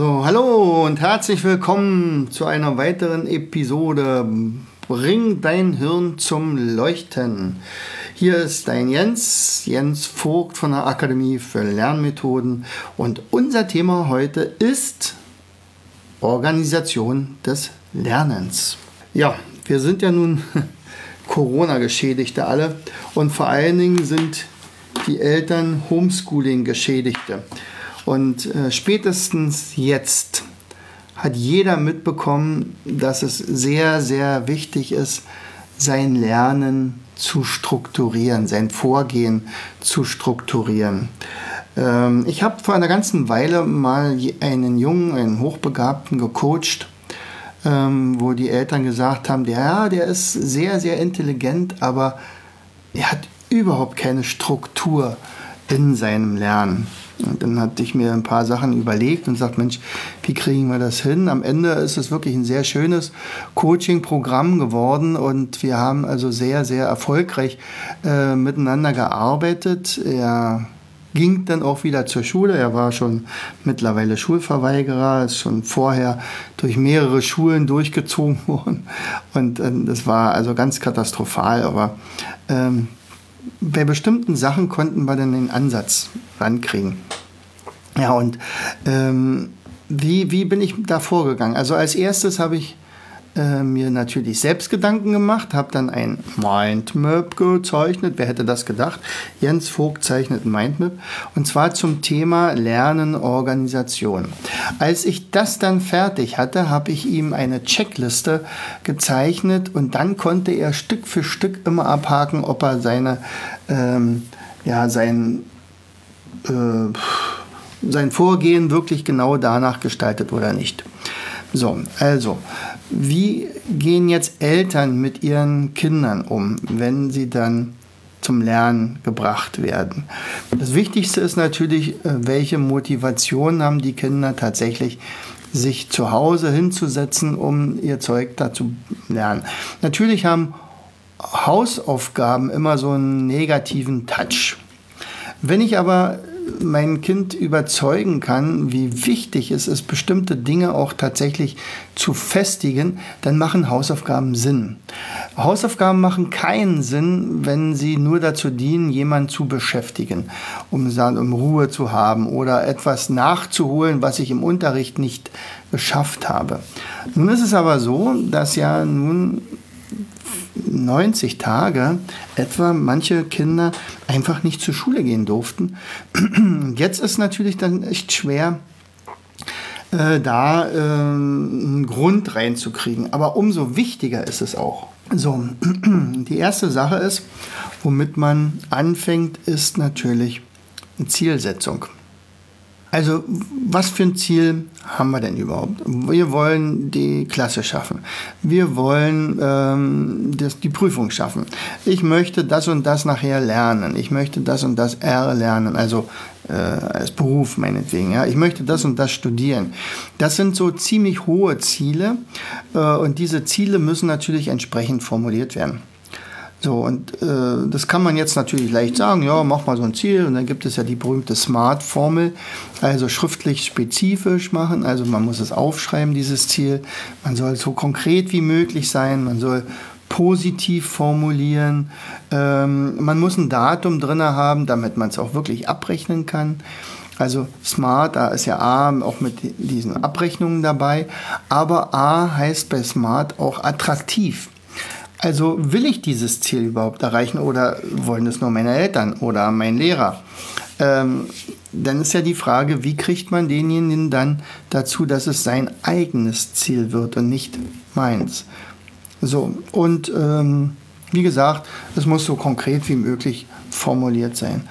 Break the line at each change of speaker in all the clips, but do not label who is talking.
So, hallo und herzlich willkommen zu einer weiteren Episode. Bring dein Hirn zum Leuchten. Hier ist dein Jens, Jens Vogt von der Akademie für Lernmethoden und unser Thema heute ist Organisation des Lernens. Ja, wir sind ja nun Corona-Geschädigte alle und vor allen Dingen sind die Eltern Homeschooling-Geschädigte. Und äh, spätestens jetzt hat jeder mitbekommen, dass es sehr, sehr wichtig ist, sein Lernen zu strukturieren, sein Vorgehen zu strukturieren. Ähm, ich habe vor einer ganzen Weile mal einen Jungen, einen Hochbegabten gecoacht, ähm, wo die Eltern gesagt haben, der, ja, der ist sehr, sehr intelligent, aber er hat überhaupt keine Struktur in seinem Lernen. Und dann hatte ich mir ein paar Sachen überlegt und gesagt, Mensch, wie kriegen wir das hin? Am Ende ist es wirklich ein sehr schönes Coaching-Programm geworden und wir haben also sehr, sehr erfolgreich äh, miteinander gearbeitet. Er ging dann auch wieder zur Schule. Er war schon mittlerweile Schulverweigerer, ist schon vorher durch mehrere Schulen durchgezogen worden. Und äh, das war also ganz katastrophal. Aber ähm, bei bestimmten Sachen konnten wir dann den Ansatz rankriegen. Ja, und ähm, wie, wie bin ich da vorgegangen? Also als erstes habe ich äh, mir natürlich selbst Gedanken gemacht, habe dann ein Mindmap gezeichnet. Wer hätte das gedacht? Jens Vogt zeichnet ein Mindmap und zwar zum Thema Lernen, Organisation. Als ich das dann fertig hatte, habe ich ihm eine Checkliste gezeichnet und dann konnte er Stück für Stück immer abhaken, ob er seine, ähm, ja, sein, äh, sein Vorgehen wirklich genau danach gestaltet oder nicht. So, also wie gehen jetzt Eltern mit ihren Kindern um, wenn sie dann zum Lernen gebracht werden? Das Wichtigste ist natürlich, äh, welche Motivation haben die Kinder tatsächlich, sich zu Hause hinzusetzen, um ihr Zeug da zu lernen. Natürlich haben Hausaufgaben immer so einen negativen Touch. Wenn ich aber mein Kind überzeugen kann, wie wichtig es ist, bestimmte Dinge auch tatsächlich zu festigen, dann machen Hausaufgaben Sinn. Hausaufgaben machen keinen Sinn, wenn sie nur dazu dienen, jemanden zu beschäftigen, um, um Ruhe zu haben oder etwas nachzuholen, was ich im Unterricht nicht geschafft habe. Nun ist es aber so, dass ja nun 90 Tage etwa manche Kinder einfach nicht zur Schule gehen durften. Jetzt ist natürlich dann echt schwer, äh, da äh, einen Grund reinzukriegen. Aber umso wichtiger ist es auch. So, die erste Sache ist, womit man anfängt, ist natürlich eine Zielsetzung. Also was für ein Ziel haben wir denn überhaupt? Wir wollen die Klasse schaffen. Wir wollen ähm, das, die Prüfung schaffen. Ich möchte das und das nachher lernen. Ich möchte das und das erlernen. Also äh, als Beruf meinetwegen. Ja? Ich möchte das und das studieren. Das sind so ziemlich hohe Ziele äh, und diese Ziele müssen natürlich entsprechend formuliert werden. So, und äh, das kann man jetzt natürlich leicht sagen, ja, mach mal so ein Ziel und dann gibt es ja die berühmte SMART-Formel, also schriftlich spezifisch machen, also man muss es aufschreiben, dieses Ziel, man soll so konkret wie möglich sein, man soll positiv formulieren, ähm, man muss ein Datum drin haben, damit man es auch wirklich abrechnen kann. Also Smart, da ist ja A auch mit diesen Abrechnungen dabei, aber A heißt bei Smart auch attraktiv. Also will ich dieses Ziel überhaupt erreichen oder wollen es nur meine Eltern oder mein Lehrer? Ähm, dann ist ja die Frage, wie kriegt man denjenigen dann dazu, dass es sein eigenes Ziel wird und nicht meins? So, und ähm, wie gesagt, es muss so konkret wie möglich formuliert sein.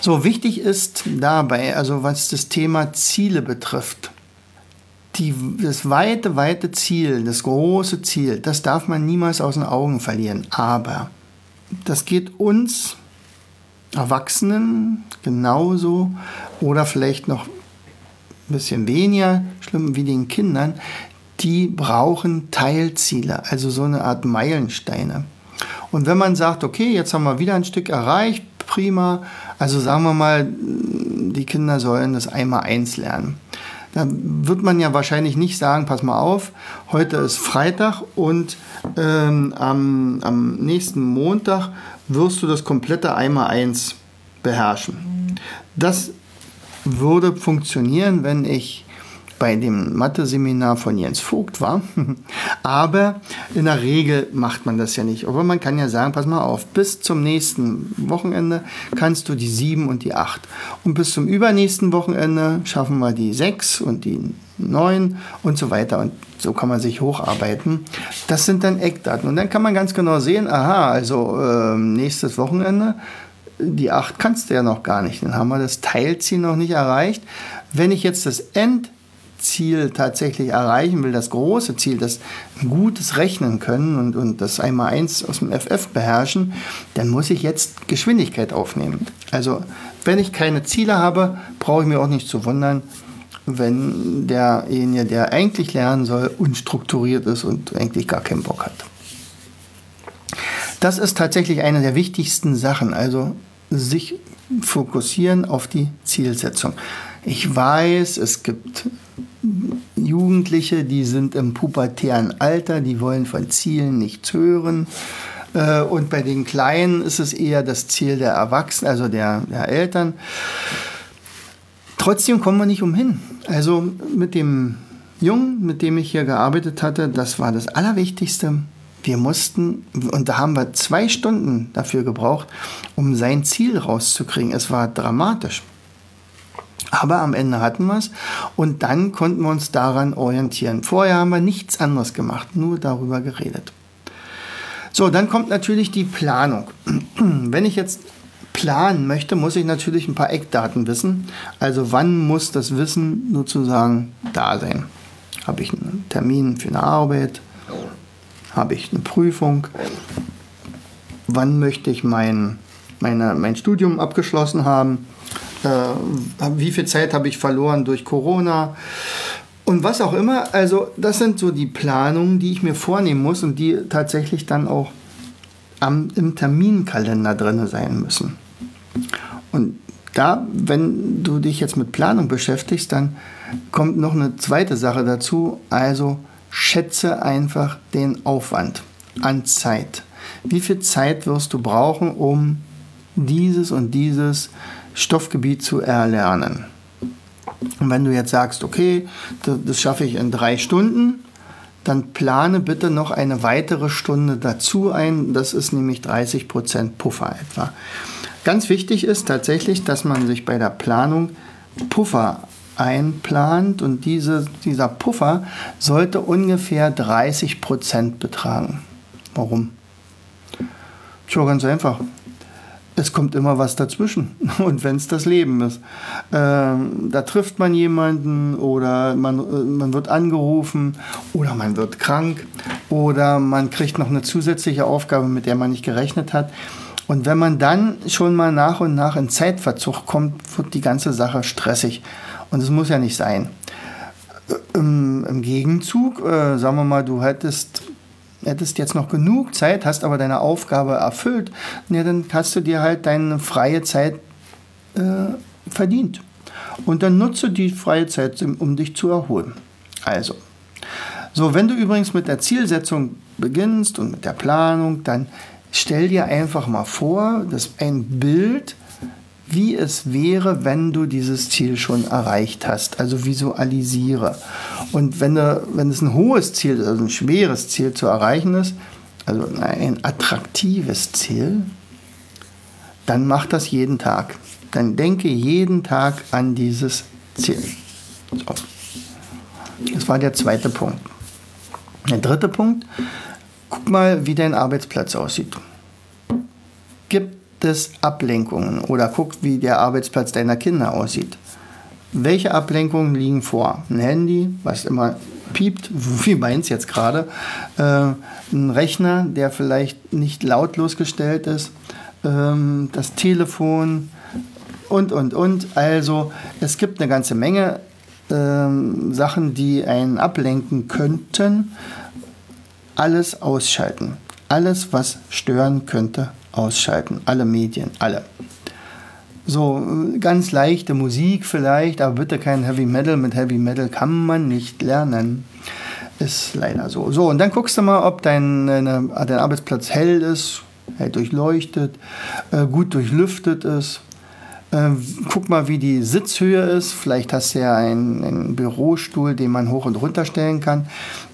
So wichtig ist dabei, also was das Thema Ziele betrifft, die, das weite, weite Ziel, das große Ziel, das darf man niemals aus den Augen verlieren. Aber das geht uns Erwachsenen genauso oder vielleicht noch ein bisschen weniger schlimm wie den Kindern, die brauchen Teilziele, also so eine Art Meilensteine. Und wenn man sagt, okay, jetzt haben wir wieder ein Stück erreicht, prima, also sagen wir mal, die Kinder sollen das einmal eins lernen. Dann wird man ja wahrscheinlich nicht sagen, pass mal auf, heute ist Freitag und ähm, am, am nächsten Montag wirst du das komplette einmal eins beherrschen. Das würde funktionieren, wenn ich bei dem Mathe-Seminar von Jens Vogt war. Aber in der Regel macht man das ja nicht. Aber man kann ja sagen, pass mal auf, bis zum nächsten Wochenende kannst du die 7 und die 8. Und bis zum übernächsten Wochenende schaffen wir die 6 und die 9 und so weiter. Und so kann man sich hocharbeiten. Das sind dann Eckdaten. Und dann kann man ganz genau sehen, aha, also äh, nächstes Wochenende die 8 kannst du ja noch gar nicht. Dann haben wir das Teilziel noch nicht erreicht. Wenn ich jetzt das End Ziel tatsächlich erreichen will, das große Ziel, das gutes Rechnen können und, und das einmal eins aus dem FF beherrschen, dann muss ich jetzt Geschwindigkeit aufnehmen. Also wenn ich keine Ziele habe, brauche ich mir auch nicht zu wundern, wenn derjenige, der eigentlich lernen soll, unstrukturiert ist und eigentlich gar keinen Bock hat. Das ist tatsächlich eine der wichtigsten Sachen, also sich fokussieren auf die Zielsetzung. Ich weiß, es gibt Jugendliche, die sind im pubertären Alter, die wollen von Zielen nichts hören. Äh, und bei den Kleinen ist es eher das Ziel der Erwachsenen, also der, der Eltern. Trotzdem kommen wir nicht umhin. Also mit dem Jungen, mit dem ich hier gearbeitet hatte, das war das Allerwichtigste. Wir mussten, und da haben wir zwei Stunden dafür gebraucht, um sein Ziel rauszukriegen. Es war dramatisch. Aber am Ende hatten wir es und dann konnten wir uns daran orientieren. Vorher haben wir nichts anderes gemacht, nur darüber geredet. So, dann kommt natürlich die Planung. Wenn ich jetzt planen möchte, muss ich natürlich ein paar Eckdaten wissen. Also wann muss das Wissen sozusagen da sein? Habe ich einen Termin für eine Arbeit? Habe ich eine Prüfung? Wann möchte ich mein, meine, mein Studium abgeschlossen haben? Äh, wie viel Zeit habe ich verloren durch Corona und was auch immer. Also das sind so die Planungen, die ich mir vornehmen muss und die tatsächlich dann auch am, im Terminkalender drin sein müssen. Und da, wenn du dich jetzt mit Planung beschäftigst, dann kommt noch eine zweite Sache dazu. Also schätze einfach den Aufwand an Zeit. Wie viel Zeit wirst du brauchen, um dieses und dieses Stoffgebiet zu erlernen. Und wenn du jetzt sagst, okay, das schaffe ich in drei Stunden, dann plane bitte noch eine weitere Stunde dazu ein. Das ist nämlich 30 Prozent Puffer etwa. Ganz wichtig ist tatsächlich, dass man sich bei der Planung Puffer einplant und diese, dieser Puffer sollte ungefähr 30 Prozent betragen. Warum? Schon ganz einfach es kommt immer was dazwischen. Und wenn es das Leben ist, ähm, da trifft man jemanden oder man, äh, man wird angerufen oder man wird krank oder man kriegt noch eine zusätzliche Aufgabe, mit der man nicht gerechnet hat. Und wenn man dann schon mal nach und nach in Zeitverzug kommt, wird die ganze Sache stressig. Und das muss ja nicht sein. Äh, Im, im Gegenzug, äh, sagen wir mal, du hättest hättest jetzt noch genug Zeit, hast aber deine Aufgabe erfüllt, ja, dann hast du dir halt deine freie Zeit äh, verdient. Und dann nutze die freie Zeit, um dich zu erholen. Also, so, wenn du übrigens mit der Zielsetzung beginnst und mit der Planung, dann stell dir einfach mal vor, dass ein Bild wie es wäre, wenn du dieses Ziel schon erreicht hast. Also visualisiere. Und wenn, du, wenn es ein hohes Ziel also ein schweres Ziel zu erreichen ist, also ein attraktives Ziel, dann mach das jeden Tag. Dann denke jeden Tag an dieses Ziel. So. Das war der zweite Punkt. Der dritte Punkt, guck mal, wie dein Arbeitsplatz aussieht. Gib es Ablenkungen oder guck, wie der Arbeitsplatz deiner Kinder aussieht. Welche Ablenkungen liegen vor? Ein Handy, was immer piept, wie meins jetzt gerade, äh, ein Rechner, der vielleicht nicht lautlos gestellt ist, ähm, das Telefon und, und, und. Also es gibt eine ganze Menge ähm, Sachen, die einen ablenken könnten. Alles ausschalten. Alles, was stören könnte, ausschalten. Alle Medien, alle. So, ganz leichte Musik vielleicht, aber bitte kein Heavy Metal. Mit Heavy Metal kann man nicht lernen. Ist leider so. So, und dann guckst du mal, ob dein, dein Arbeitsplatz hell ist, hell durchleuchtet, äh, gut durchlüftet ist. Äh, guck mal, wie die Sitzhöhe ist. Vielleicht hast du ja einen, einen, Bürostuhl, den man hoch und runter stellen kann.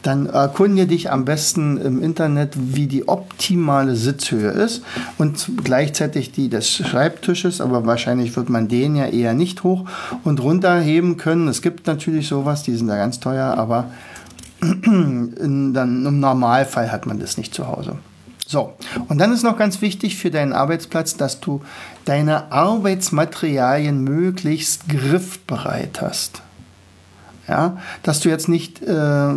Dann erkundige dich am besten im Internet, wie die optimale Sitzhöhe ist und gleichzeitig die des Schreibtisches. Aber wahrscheinlich wird man den ja eher nicht hoch und runter heben können. Es gibt natürlich sowas, die sind da ganz teuer, aber in, dann, im Normalfall hat man das nicht zu Hause. So, und dann ist noch ganz wichtig für deinen Arbeitsplatz, dass du deine Arbeitsmaterialien möglichst griffbereit hast. Ja, dass du jetzt nicht äh,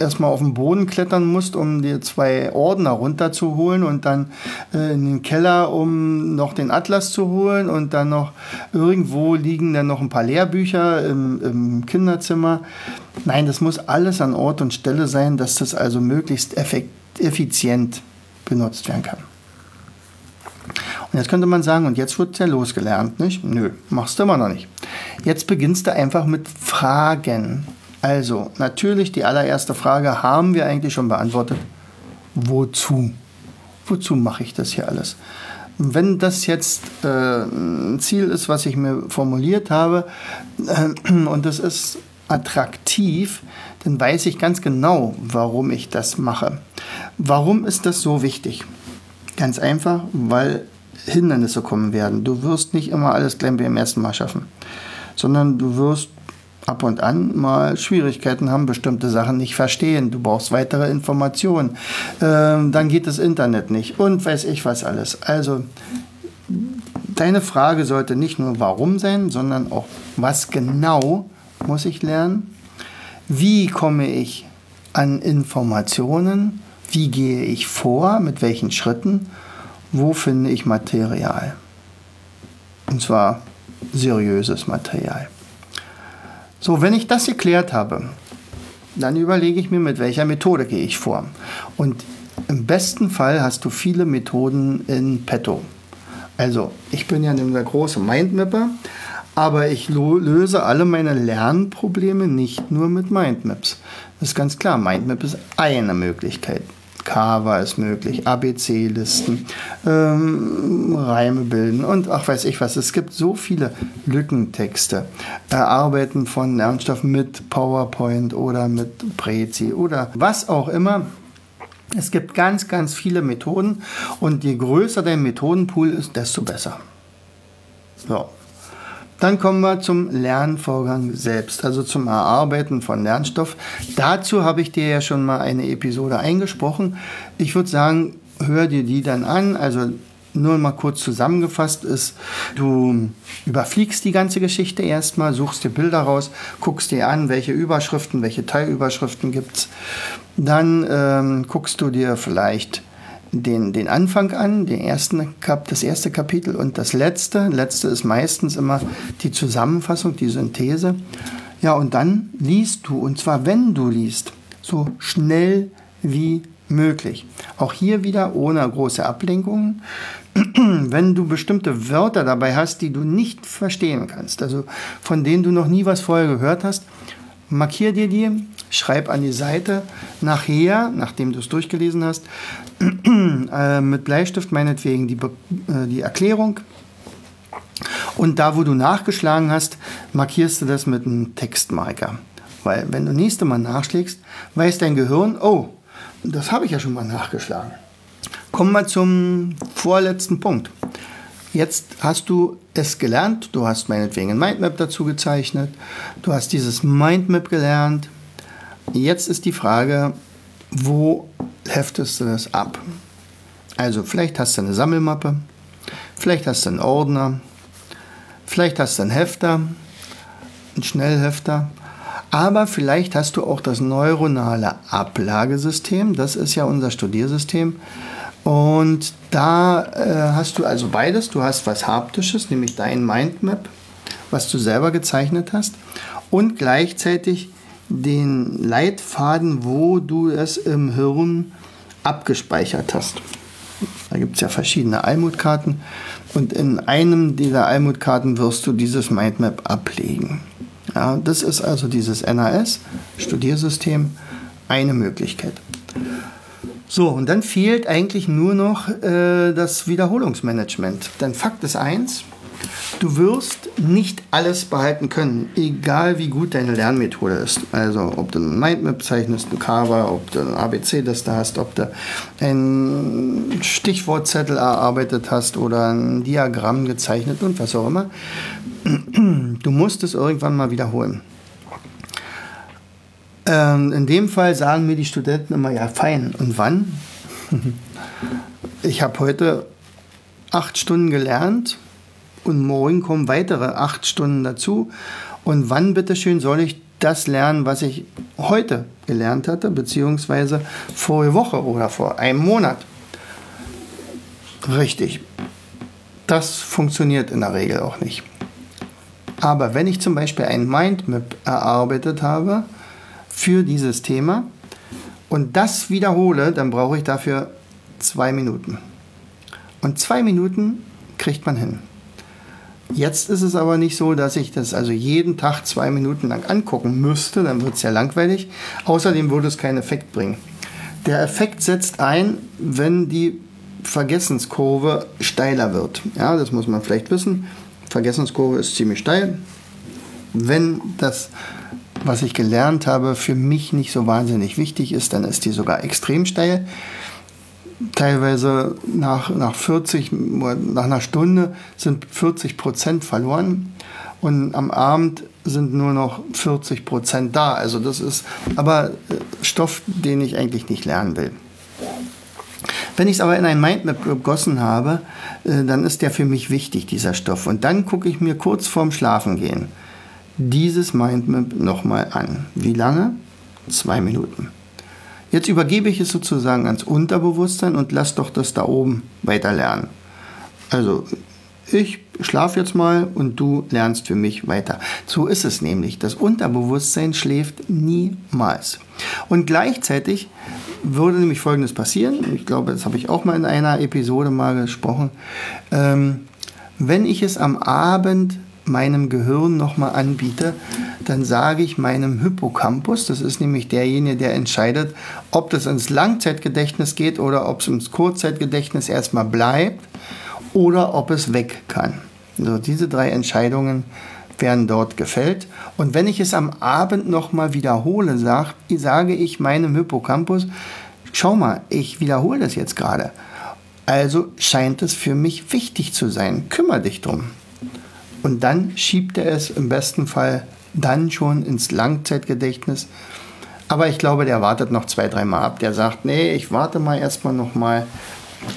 erstmal auf den Boden klettern musst, um dir zwei Ordner runterzuholen und dann äh, in den Keller, um noch den Atlas zu holen und dann noch irgendwo liegen dann noch ein paar Lehrbücher im, im Kinderzimmer. Nein, das muss alles an Ort und Stelle sein, dass das also möglichst effizient benutzt werden kann. Und jetzt könnte man sagen, und jetzt wird ja losgelernt, nicht? Nö, machst du immer noch nicht. Jetzt beginnst du einfach mit Fragen. Also, natürlich die allererste Frage haben wir eigentlich schon beantwortet. Wozu? Wozu mache ich das hier alles? Wenn das jetzt äh, ein Ziel ist, was ich mir formuliert habe, äh, und das ist attraktiv, dann weiß ich ganz genau, warum ich das mache. Warum ist das so wichtig? Ganz einfach, weil Hindernisse kommen werden. Du wirst nicht immer alles gleich beim ersten Mal schaffen, sondern du wirst ab und an mal Schwierigkeiten haben, bestimmte Sachen nicht verstehen. Du brauchst weitere Informationen. Ähm, dann geht das Internet nicht und weiß ich was alles. Also deine Frage sollte nicht nur warum sein, sondern auch was genau muss ich lernen? Wie komme ich an Informationen? Wie gehe ich vor? Mit welchen Schritten? Wo finde ich Material? Und zwar seriöses Material. So, wenn ich das geklärt habe, dann überlege ich mir, mit welcher Methode gehe ich vor. Und im besten Fall hast du viele Methoden in petto. Also, ich bin ja der große Mindmapper, aber ich löse alle meine Lernprobleme nicht nur mit Mindmaps. Das ist ganz klar, Mindmap ist eine Möglichkeit. Kava ist möglich, ABC-Listen, ähm, Reime bilden und ach weiß ich was. Es gibt so viele Lückentexte. Erarbeiten von Lernstoffen mit PowerPoint oder mit Prezi oder was auch immer. Es gibt ganz, ganz viele Methoden und je größer dein Methodenpool ist, desto besser. So. Dann kommen wir zum Lernvorgang selbst, also zum Erarbeiten von Lernstoff. Dazu habe ich dir ja schon mal eine Episode eingesprochen. Ich würde sagen, hör dir die dann an. Also nur mal kurz zusammengefasst ist, du überfliegst die ganze Geschichte erstmal, suchst dir Bilder raus, guckst dir an, welche Überschriften, welche Teilüberschriften gibt es. Dann ähm, guckst du dir vielleicht den, den Anfang an, den ersten Kap, das erste Kapitel und das letzte. Letzte ist meistens immer die Zusammenfassung, die Synthese. Ja, und dann liest du, und zwar wenn du liest, so schnell wie möglich. Auch hier wieder ohne große Ablenkungen. Wenn du bestimmte Wörter dabei hast, die du nicht verstehen kannst, also von denen du noch nie was vorher gehört hast, markier dir die, schreib an die Seite nachher, nachdem du es durchgelesen hast, äh, mit Bleistift meinetwegen die, äh, die Erklärung. Und da, wo du nachgeschlagen hast, markierst du das mit einem Textmarker. Weil wenn du nächste Mal nachschlägst, weiß dein Gehirn, oh, das habe ich ja schon mal nachgeschlagen. Kommen wir zum vorletzten Punkt. Jetzt hast du es gelernt, du hast meinetwegen ein Mindmap dazu gezeichnet, du hast dieses Mindmap gelernt. Jetzt ist die Frage, wo heftest du das ab? Also vielleicht hast du eine Sammelmappe, Vielleicht hast du einen Ordner, vielleicht hast du einen Hefter, einen Schnellhefter, aber vielleicht hast du auch das neuronale Ablagesystem, das ist ja unser Studiersystem. Und da äh, hast du also beides. Du hast was Haptisches, nämlich dein Mindmap, was du selber gezeichnet hast, und gleichzeitig den Leitfaden, wo du es im Hirn abgespeichert hast. Da gibt es ja verschiedene Almutkarten und in einem dieser Almutkarten wirst du dieses Mindmap ablegen. Ja, das ist also dieses NAS, Studiersystem, eine Möglichkeit. So, und dann fehlt eigentlich nur noch äh, das Wiederholungsmanagement. Denn Fakt ist eins, Du wirst nicht alles behalten können, egal wie gut deine Lernmethode ist. Also ob du ein Mindmap zeichnest, ein Carver, ob du ein ABC-Liste hast, ob du ein Stichwortzettel erarbeitet hast oder ein Diagramm gezeichnet und was auch immer. Du musst es irgendwann mal wiederholen. Ähm, in dem Fall sagen mir die Studenten immer, ja fein, und wann? ich habe heute acht Stunden gelernt und morgen kommen weitere acht Stunden dazu. Und wann bitteschön soll ich das lernen, was ich heute gelernt hatte, beziehungsweise vorige Woche oder vor einem Monat? Richtig. Das funktioniert in der Regel auch nicht. Aber wenn ich zum Beispiel ein Mindmap erarbeitet habe für dieses Thema und das wiederhole, dann brauche ich dafür zwei Minuten. Und zwei Minuten kriegt man hin. Jetzt ist es aber nicht so, dass ich das also jeden Tag zwei Minuten lang angucken müsste, dann wird es ja langweilig. Außerdem würde es keinen Effekt bringen. Der Effekt setzt ein, wenn die Vergessenskurve steiler wird. Ja, das muss man vielleicht wissen. Vergessenskurve ist ziemlich steil. Wenn das, was ich gelernt habe, für mich nicht so wahnsinnig wichtig ist, dann ist die sogar extrem steil teilweise nach, nach 40, nach einer Stunde sind 40 Prozent verloren und am Abend sind nur noch 40 Prozent da. Also das ist aber äh, Stoff, den ich eigentlich nicht lernen will. Wenn ich es aber in ein Mindmap gegossen habe, äh, dann ist der für mich wichtig, dieser Stoff. Und dann gucke ich mir kurz vorm Schlafengehen dieses Mindmap nochmal an. Wie lange? Zwei Minuten. Jetzt übergebe ich es sozusagen ans Unterbewusstsein und lass doch das da oben weiter lernen. Also ich schlafe jetzt mal und du lernst für mich weiter. So ist es nämlich. Das Unterbewusstsein schläft niemals. Und gleichzeitig würde nämlich Folgendes passieren. Ich glaube, das habe ich auch mal in einer Episode mal gesprochen. Ähm, wenn ich es am Abend meinem Gehirn nochmal anbiete, dann sage ich meinem Hippocampus, das ist nämlich derjenige, der entscheidet, ob das ins Langzeitgedächtnis geht oder ob es ins Kurzzeitgedächtnis erstmal bleibt oder ob es weg kann. So, diese drei Entscheidungen werden dort gefällt. Und wenn ich es am Abend nochmal wiederhole, sag, sage ich meinem Hippocampus, schau mal, ich wiederhole das jetzt gerade. Also scheint es für mich wichtig zu sein. Kümmere dich drum. Und dann schiebt er es im besten Fall dann schon ins Langzeitgedächtnis. Aber ich glaube, der wartet noch zwei, dreimal ab. Der sagt, nee, ich warte mal erstmal nochmal.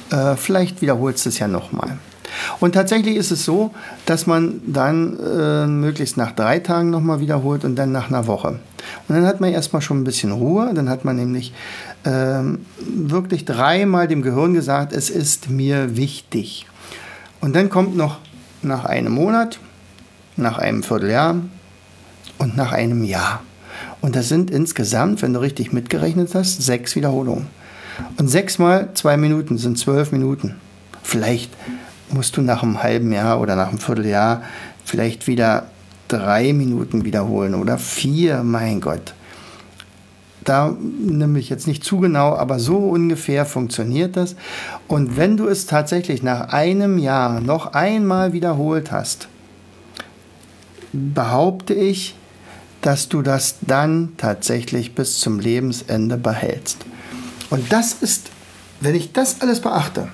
Äh, vielleicht wiederholst du es ja nochmal. Und tatsächlich ist es so, dass man dann äh, möglichst nach drei Tagen nochmal wiederholt und dann nach einer Woche. Und dann hat man erstmal schon ein bisschen Ruhe. Dann hat man nämlich äh, wirklich dreimal dem Gehirn gesagt, es ist mir wichtig. Und dann kommt noch nach einem Monat, nach einem Vierteljahr und nach einem Jahr. Und das sind insgesamt, wenn du richtig mitgerechnet hast, sechs Wiederholungen. Und sechs mal zwei Minuten sind zwölf Minuten. Vielleicht musst du nach einem halben Jahr oder nach einem Vierteljahr vielleicht wieder drei Minuten wiederholen oder vier, mein Gott. Da nehme ich jetzt nicht zu genau, aber so ungefähr funktioniert das. Und wenn du es tatsächlich nach einem Jahr noch einmal wiederholt hast, behaupte ich, dass du das dann tatsächlich bis zum Lebensende behältst. Und das ist, wenn ich das alles beachte,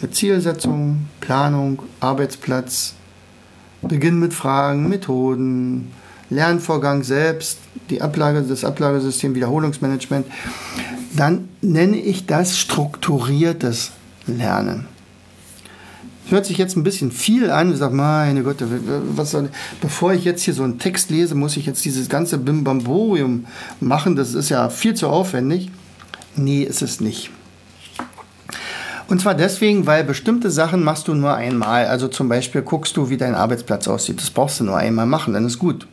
eine Zielsetzung, Planung, Arbeitsplatz, Beginn mit Fragen, Methoden, Lernvorgang selbst, die Ablage, das Ablagesystem, Wiederholungsmanagement, dann nenne ich das strukturiertes Lernen. Hört sich jetzt ein bisschen viel an. Ich sage, meine Gott, was soll, bevor ich jetzt hier so einen Text lese, muss ich jetzt dieses ganze Bimbamborium machen. Das ist ja viel zu aufwendig. Nee, ist es nicht. Und zwar deswegen, weil bestimmte Sachen machst du nur einmal. Also zum Beispiel guckst du, wie dein Arbeitsplatz aussieht. Das brauchst du nur einmal machen, dann ist gut.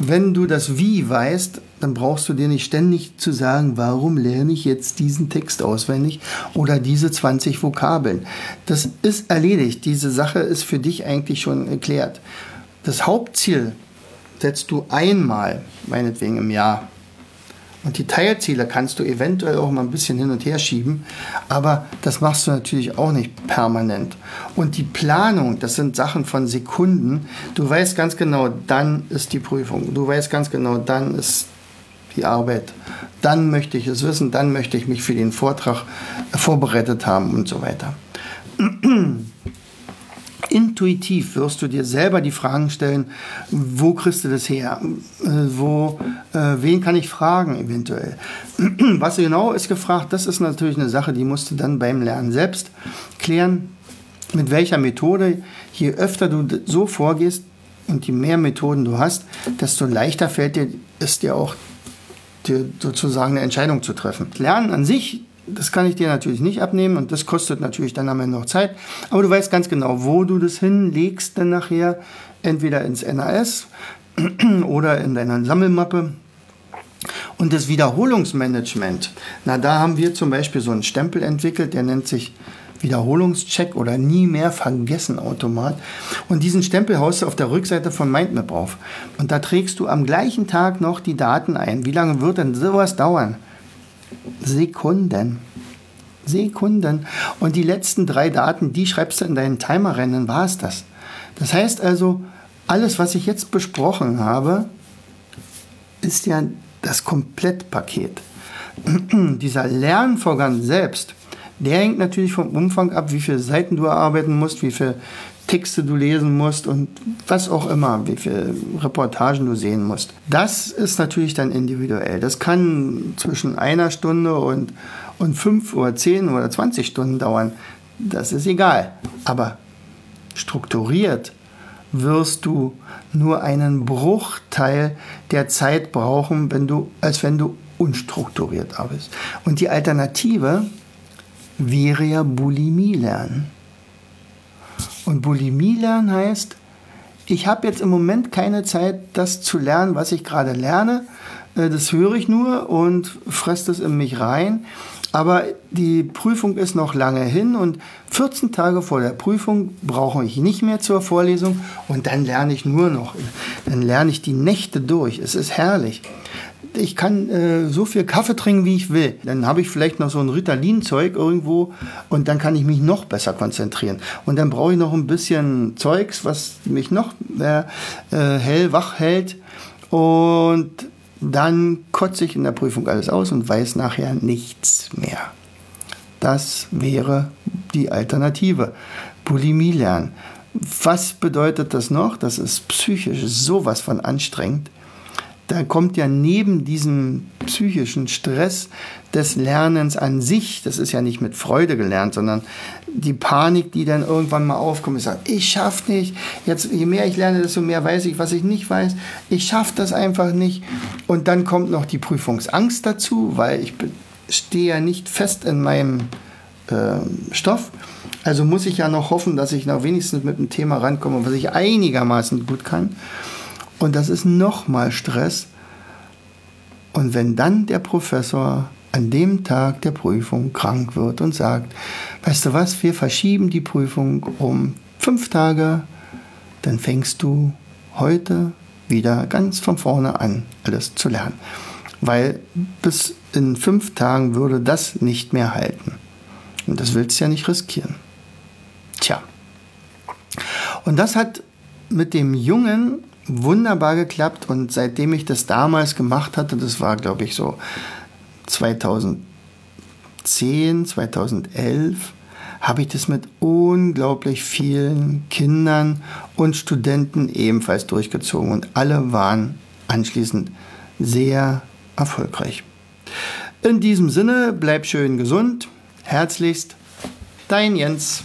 Wenn du das Wie weißt, dann brauchst du dir nicht ständig zu sagen, warum lerne ich jetzt diesen Text auswendig oder diese 20 Vokabeln. Das ist erledigt. Diese Sache ist für dich eigentlich schon erklärt. Das Hauptziel setzt du einmal, meinetwegen im Jahr. Und die Teilziele kannst du eventuell auch mal ein bisschen hin und her schieben, aber das machst du natürlich auch nicht permanent. Und die Planung, das sind Sachen von Sekunden. Du weißt ganz genau, dann ist die Prüfung. Du weißt ganz genau, dann ist die Arbeit. Dann möchte ich es wissen, dann möchte ich mich für den Vortrag vorbereitet haben und so weiter. Intuitiv wirst du dir selber die Fragen stellen, wo kriegst du das her? Äh, wo, äh, wen kann ich fragen eventuell? Was genau ist gefragt, das ist natürlich eine Sache, die musst du dann beim Lernen selbst klären. Mit welcher Methode, je öfter du so vorgehst und je mehr Methoden du hast, desto leichter fällt dir, ist dir auch dir sozusagen eine Entscheidung zu treffen. Lernen an sich das kann ich dir natürlich nicht abnehmen und das kostet natürlich dann am Ende noch Zeit. Aber du weißt ganz genau, wo du das hinlegst dann nachher. Entweder ins NAS oder in deiner Sammelmappe. Und das Wiederholungsmanagement. Na, da haben wir zum Beispiel so einen Stempel entwickelt, der nennt sich Wiederholungscheck oder nie mehr vergessen Automat. Und diesen Stempel haust du auf der Rückseite von Mindmap auf. Und da trägst du am gleichen Tag noch die Daten ein. Wie lange wird denn sowas dauern? Sekunden. Sekunden. Und die letzten drei Daten, die schreibst du in deinen Timer rein, dann war es das. Das heißt also, alles, was ich jetzt besprochen habe, ist ja das Komplettpaket. Dieser Lernvorgang selbst, der hängt natürlich vom Umfang ab, wie viele Seiten du erarbeiten musst, wie viele Texte du lesen musst und was auch immer, wie viele Reportagen du sehen musst. Das ist natürlich dann individuell. Das kann zwischen einer Stunde und, und fünf oder zehn oder zwanzig Stunden dauern. Das ist egal. Aber strukturiert wirst du nur einen Bruchteil der Zeit brauchen, wenn du, als wenn du unstrukturiert arbeitest. Und die Alternative wäre ja Bulimie lernen. Und Bulimie lernen heißt, ich habe jetzt im Moment keine Zeit, das zu lernen, was ich gerade lerne. Äh, das höre ich nur und fresse das in mich rein. Aber die Prüfung ist noch lange hin und 14 Tage vor der Prüfung brauche ich nicht mehr zur Vorlesung und dann lerne ich nur noch. Dann lerne ich die Nächte durch. Es ist herrlich ich kann äh, so viel Kaffee trinken, wie ich will. Dann habe ich vielleicht noch so ein Ritalin-Zeug irgendwo und dann kann ich mich noch besser konzentrieren. Und dann brauche ich noch ein bisschen Zeugs, was mich noch äh, äh, hell wach hält. Und dann kotze ich in der Prüfung alles aus und weiß nachher nichts mehr. Das wäre die Alternative. Bulimie lernen. Was bedeutet das noch? Das ist psychisch sowas von anstrengend da kommt ja neben diesem psychischen Stress des Lernens an sich, das ist ja nicht mit Freude gelernt, sondern die Panik, die dann irgendwann mal aufkommt, ich sage, ich schaffe nicht, jetzt je mehr ich lerne, desto mehr weiß ich, was ich nicht weiß, ich schaffe das einfach nicht. Und dann kommt noch die Prüfungsangst dazu, weil ich stehe ja nicht fest in meinem äh, Stoff, also muss ich ja noch hoffen, dass ich noch wenigstens mit dem Thema rankomme, was ich einigermaßen gut kann. Und das ist nochmal Stress. Und wenn dann der Professor an dem Tag der Prüfung krank wird und sagt, weißt du was, wir verschieben die Prüfung um fünf Tage, dann fängst du heute wieder ganz von vorne an, alles zu lernen. Weil bis in fünf Tagen würde das nicht mehr halten. Und das willst du ja nicht riskieren. Tja. Und das hat mit dem Jungen wunderbar geklappt und seitdem ich das damals gemacht hatte, das war glaube ich so 2010, 2011, habe ich das mit unglaublich vielen Kindern und Studenten ebenfalls durchgezogen und alle waren anschließend sehr erfolgreich. In diesem Sinne, bleib schön gesund. Herzlichst, dein Jens.